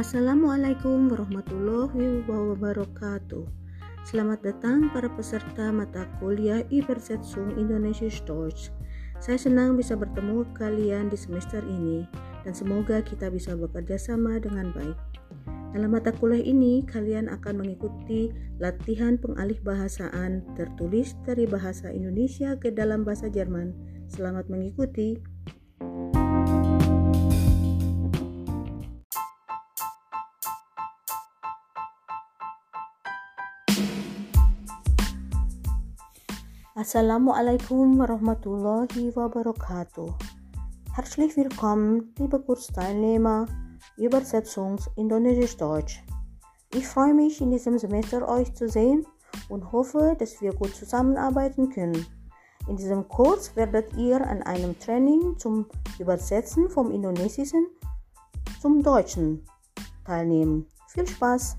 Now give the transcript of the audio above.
Assalamualaikum warahmatullahi wabarakatuh. Selamat datang para peserta mata kuliah Übersetzung Indonesia Deutsch. Saya senang bisa bertemu kalian di semester ini dan semoga kita bisa bekerja sama dengan baik. Dalam mata kuliah ini, kalian akan mengikuti latihan pengalih bahasaan tertulis dari bahasa Indonesia ke dalam bahasa Jerman. Selamat mengikuti. Assalamualaikum warahmatullahi wabarakatuh. Herzlich willkommen, liebe Kursteilnehmer, Übersetzungs Indonesisch Deutsch. Ich freue mich, in diesem Semester euch zu sehen und hoffe, dass wir gut zusammenarbeiten können. In diesem Kurs werdet ihr an einem Training zum Übersetzen vom Indonesischen zum Deutschen teilnehmen. Viel Spaß!